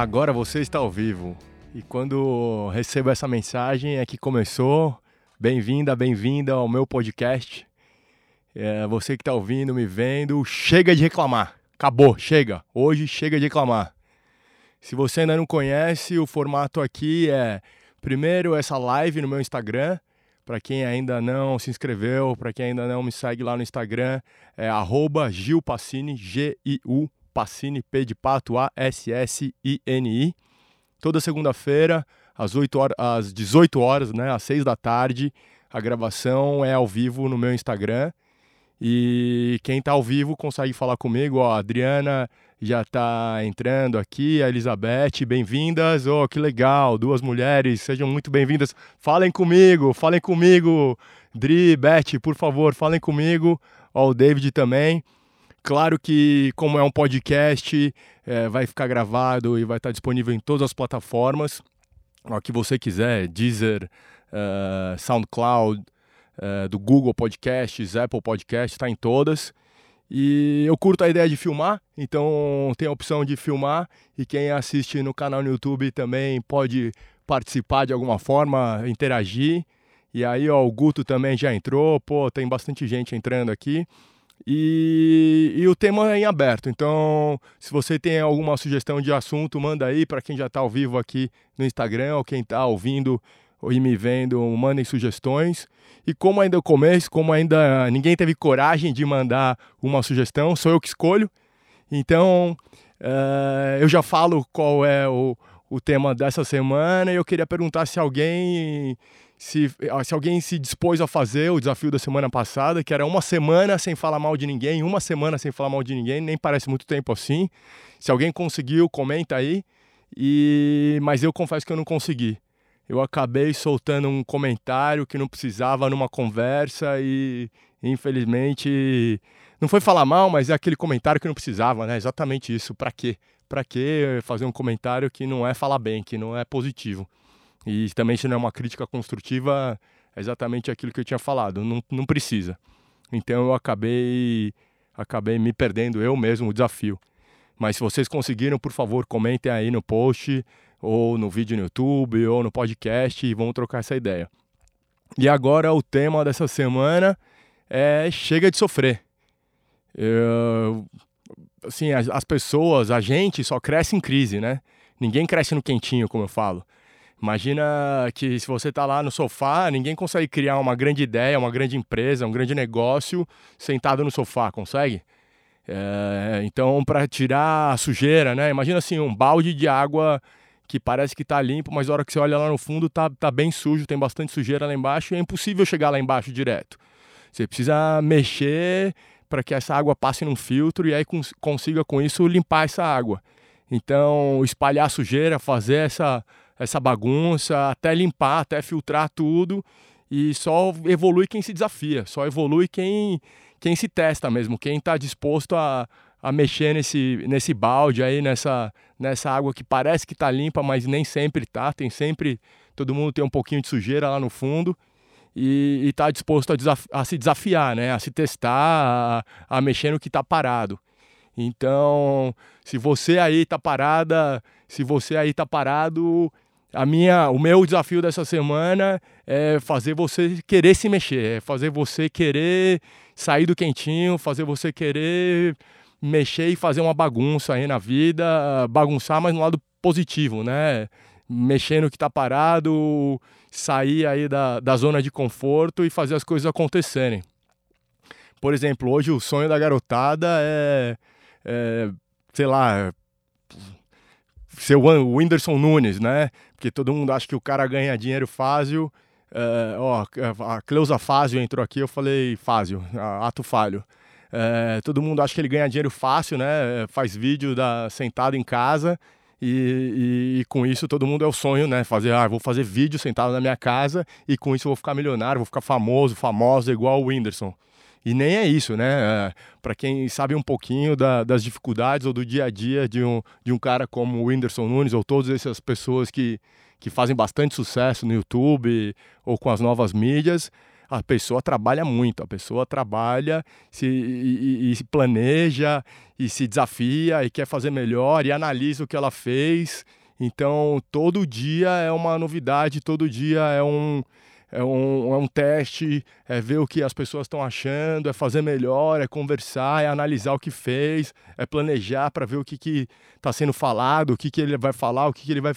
Agora você está ao vivo. E quando recebo essa mensagem é que começou. Bem-vinda, bem-vinda ao meu podcast. É, você que está ouvindo, me vendo, chega de reclamar. Acabou, chega. Hoje chega de reclamar. Se você ainda não conhece, o formato aqui é primeiro essa live no meu Instagram. Para quem ainda não se inscreveu, para quem ainda não me segue lá no Instagram, é @gilpassini, G-I-U Passini, P de pato, A-S-S-I-N-I. Toda segunda-feira, às, 8 horas, às 18 horas, né, às 6 da tarde, a gravação é ao vivo no meu Instagram. E quem está ao vivo consegue falar comigo. Ó, a Adriana já está entrando aqui, a Elizabeth, bem-vindas. Oh, que legal, duas mulheres, sejam muito bem-vindas. Falem comigo, falem comigo. Dri, Beth, por favor, falem comigo. Ó, o David também. Claro que, como é um podcast, é, vai ficar gravado e vai estar disponível em todas as plataformas. O que você quiser, Deezer, uh, SoundCloud, uh, do Google Podcasts, Apple Podcasts, está em todas. E eu curto a ideia de filmar, então tem a opção de filmar. E quem assiste no canal no YouTube também pode participar de alguma forma, interagir. E aí, ó, o Guto também já entrou, pô, tem bastante gente entrando aqui. E, e, o tema é em aberto. Então, se você tem alguma sugestão de assunto, manda aí para quem já está ao vivo aqui no Instagram ou quem está ouvindo e me vendo, mandem sugestões. E como ainda é o começo, como ainda ninguém teve coragem de mandar uma sugestão, sou eu que escolho. Então, uh, eu já falo qual é o, o tema dessa semana e eu queria perguntar se alguém se, se alguém se dispôs a fazer o desafio da semana passada, que era uma semana sem falar mal de ninguém, uma semana sem falar mal de ninguém, nem parece muito tempo assim. Se alguém conseguiu, comenta aí. E mas eu confesso que eu não consegui. Eu acabei soltando um comentário que não precisava numa conversa e infelizmente não foi falar mal, mas é aquele comentário que não precisava, né? Exatamente isso. Para quê? Para que fazer um comentário que não é falar bem, que não é positivo? E também se não é uma crítica construtiva, é exatamente aquilo que eu tinha falado, não, não precisa. Então eu acabei acabei me perdendo eu mesmo o desafio. Mas se vocês conseguiram, por favor, comentem aí no post, ou no vídeo no YouTube, ou no podcast, e vamos trocar essa ideia. E agora o tema dessa semana é chega de sofrer. Eu, assim, as, as pessoas, a gente só cresce em crise, né? Ninguém cresce no quentinho, como eu falo. Imagina que se você está lá no sofá, ninguém consegue criar uma grande ideia, uma grande empresa, um grande negócio sentado no sofá, consegue? É, então, para tirar a sujeira, né? Imagina assim, um balde de água que parece que está limpo, mas na hora que você olha lá no fundo tá, tá bem sujo, tem bastante sujeira lá embaixo e é impossível chegar lá embaixo direto. Você precisa mexer para que essa água passe num filtro e aí cons consiga com isso limpar essa água. Então, espalhar sujeira, fazer essa essa bagunça, até limpar, até filtrar tudo. E só evolui quem se desafia, só evolui quem, quem se testa mesmo, quem está disposto a, a mexer nesse, nesse balde aí, nessa, nessa água que parece que está limpa, mas nem sempre tá. Tem sempre, todo mundo tem um pouquinho de sujeira lá no fundo e está disposto a, a, se desafiar, né? a se testar, a, a mexer no que está parado. Então, se você aí está parada, se você aí está parado, a minha, o meu desafio dessa semana é fazer você querer se mexer, é fazer você querer sair do quentinho, fazer você querer mexer e fazer uma bagunça aí na vida, bagunçar, mas no lado positivo, né? Mexer no que está parado, sair aí da, da zona de conforto e fazer as coisas acontecerem. Por exemplo, hoje o sonho da garotada é, é sei lá, ser o Whindersson Nunes, né? Porque todo mundo acha que o cara ganha dinheiro fácil. É, ó, a Cleusa Fázio entrou aqui, eu falei Fázio, ato falho. É, todo mundo acha que ele ganha dinheiro fácil, né? Faz vídeo da, sentado em casa e, e, e, com isso todo mundo é o sonho, né? Fazer, ah, vou fazer vídeo sentado na minha casa e com isso vou ficar milionário, vou ficar famoso, famosa igual o Whindersson. E nem é isso, né? É, para quem sabe um pouquinho da, das dificuldades ou do dia a dia de um, de um cara como o Whindersson Nunes ou todas essas pessoas que, que fazem bastante sucesso no YouTube ou com as novas mídias, a pessoa trabalha muito, a pessoa trabalha se, e, e, se planeja e se desafia e quer fazer melhor e analisa o que ela fez. Então, todo dia é uma novidade, todo dia é um, é um, é um teste, é ver o que as pessoas estão achando, é fazer melhor, é conversar, é analisar o que fez, é planejar para ver o que está sendo falado, o que, que ele vai falar, o que, que ele vai.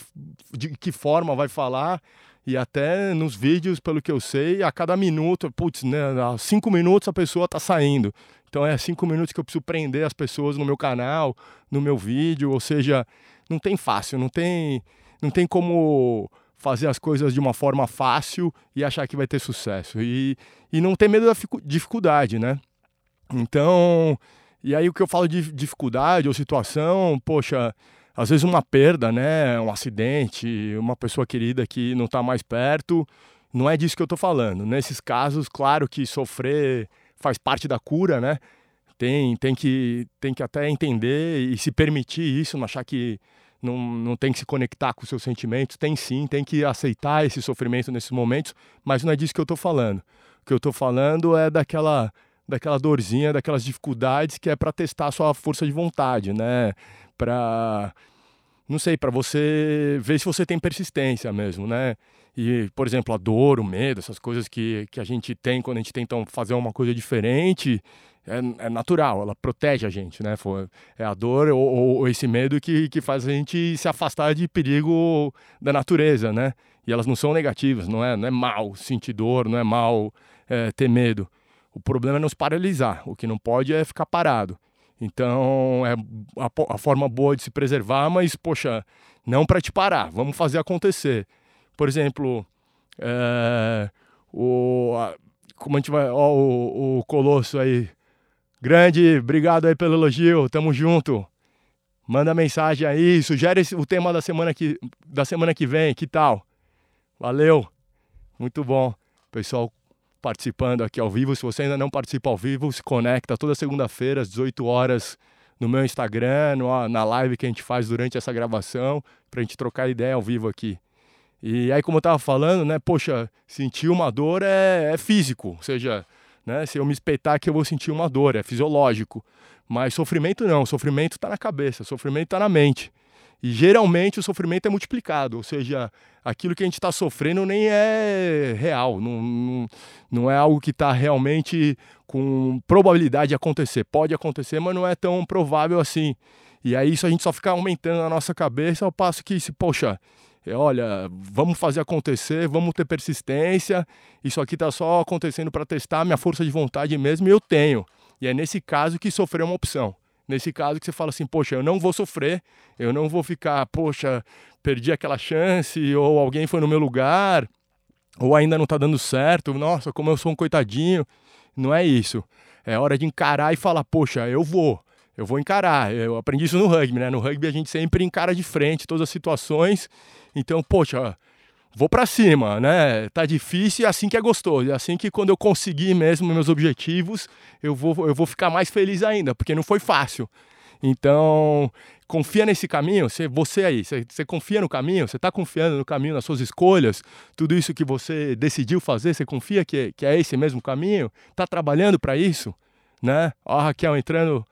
de que forma vai falar. E até nos vídeos, pelo que eu sei, a cada minuto, putz, né, a cinco minutos a pessoa está saindo. Então é cinco minutos que eu preciso prender as pessoas no meu canal, no meu vídeo, ou seja, não tem fácil, não tem, não tem como fazer as coisas de uma forma fácil e achar que vai ter sucesso. E, e não ter medo da dificuldade, né? Então, e aí o que eu falo de dificuldade ou situação, poxa, às vezes uma perda, né? Um acidente, uma pessoa querida que não está mais perto. Não é disso que eu estou falando. Nesses casos, claro que sofrer faz parte da cura, né? Tem, tem, que, tem que até entender e se permitir isso, não achar que não, não tem que se conectar com seus sentimentos. Tem sim, tem que aceitar esse sofrimento nesses momentos, mas não é disso que eu estou falando. O que eu estou falando é daquela daquela dorzinha, daquelas dificuldades que é para testar a sua força de vontade, né? para não sei, para você ver se você tem persistência mesmo, né? E, por exemplo, a dor, o medo, essas coisas que, que a gente tem quando a gente tenta fazer uma coisa diferente, é, é natural, ela protege a gente, né? É a dor ou, ou, esse medo que, que faz a gente se afastar de perigo da natureza, né? E elas não são negativas, não é, não é mal sentir dor, não é mal é, ter medo. O problema é não se paralisar, o que não pode é ficar parado. Então, é a, a forma boa de se preservar, mas, poxa, não para te parar, vamos fazer acontecer. Por exemplo, é, o, a, como a gente vai. Ó, o, o Colosso aí. Grande, obrigado aí pelo elogio, tamo junto. Manda mensagem aí, sugere o tema da semana que, da semana que vem, que tal? Valeu, muito bom. Pessoal participando aqui ao vivo. Se você ainda não participa ao vivo, se conecta toda segunda-feira às 18 horas no meu Instagram, no, na live que a gente faz durante essa gravação, para a gente trocar ideia ao vivo aqui. E aí, como eu estava falando, né, poxa, sentir uma dor é, é físico, ou seja, né, se eu me espetar aqui eu vou sentir uma dor, é fisiológico. Mas sofrimento não, sofrimento está na cabeça, sofrimento está na mente. E geralmente o sofrimento é multiplicado, ou seja, aquilo que a gente está sofrendo nem é real, não, não, não é algo que está realmente com probabilidade de acontecer. Pode acontecer, mas não é tão provável assim. E aí isso a gente só fica aumentando na nossa cabeça, ao passo que, se, poxa, olha, vamos fazer acontecer, vamos ter persistência, isso aqui está só acontecendo para testar minha força de vontade mesmo, e eu tenho. E é nesse caso que sofrer é uma opção. Nesse caso que você fala assim, poxa, eu não vou sofrer, eu não vou ficar, poxa, perdi aquela chance, ou alguém foi no meu lugar, ou ainda não está dando certo, nossa, como eu sou um coitadinho. Não é isso. É hora de encarar e falar, poxa, eu vou, eu vou encarar. Eu aprendi isso no rugby, né? No rugby a gente sempre encara de frente todas as situações. Então, poxa, vou para cima, né? Tá difícil e é assim que é gostoso. É assim que quando eu conseguir mesmo meus objetivos, eu vou, eu vou ficar mais feliz ainda, porque não foi fácil. Então, confia nesse caminho, você, você aí, você, você confia no caminho, você está confiando no caminho, nas suas escolhas, tudo isso que você decidiu fazer, você confia que, que é esse mesmo caminho? Está trabalhando para isso? Né? Ó, a Raquel entrando.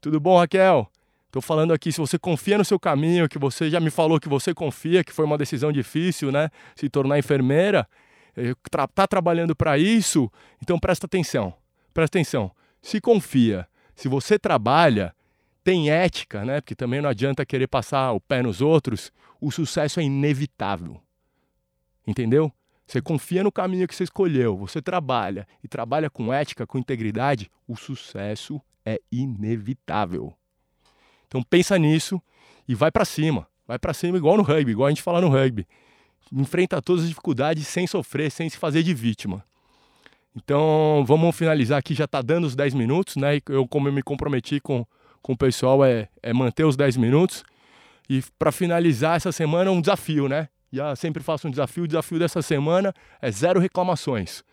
Tudo bom, Raquel? Estou falando aqui, se você confia no seu caminho, que você já me falou que você confia, que foi uma decisão difícil, né? Se tornar enfermeira, está eh, trabalhando para isso, então presta atenção. Presta atenção. Se confia, se você trabalha, tem ética, né? Porque também não adianta querer passar o pé nos outros, o sucesso é inevitável. Entendeu? Você confia no caminho que você escolheu, você trabalha e trabalha com ética, com integridade, o sucesso é inevitável. Então pensa nisso e vai para cima. Vai para cima igual no rugby, igual a gente fala no rugby. Enfrenta todas as dificuldades sem sofrer, sem se fazer de vítima. Então vamos finalizar aqui, já está dando os 10 minutos, né? Eu, como eu me comprometi com, com o pessoal, é, é manter os 10 minutos. E para finalizar essa semana, um desafio, né? Já sempre faço um desafio. O desafio dessa semana é zero reclamações,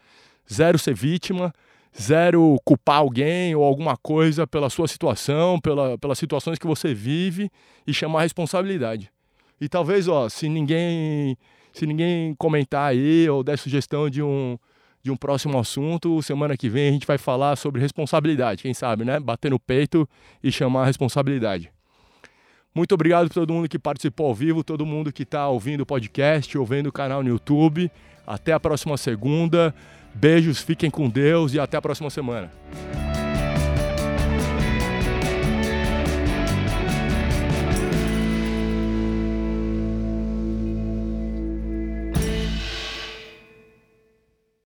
zero ser vítima, zero culpar alguém ou alguma coisa pela sua situação, pela, pelas situações que você vive e chamar a responsabilidade. E talvez, ó, se ninguém se ninguém comentar aí ou der sugestão de um de um próximo assunto. Semana que vem a gente vai falar sobre responsabilidade, quem sabe, né? Bater no peito e chamar a responsabilidade. Muito obrigado por todo mundo que participou ao vivo, todo mundo que está ouvindo o podcast, ouvindo o canal no YouTube. Até a próxima segunda. Beijos, fiquem com Deus e até a próxima semana.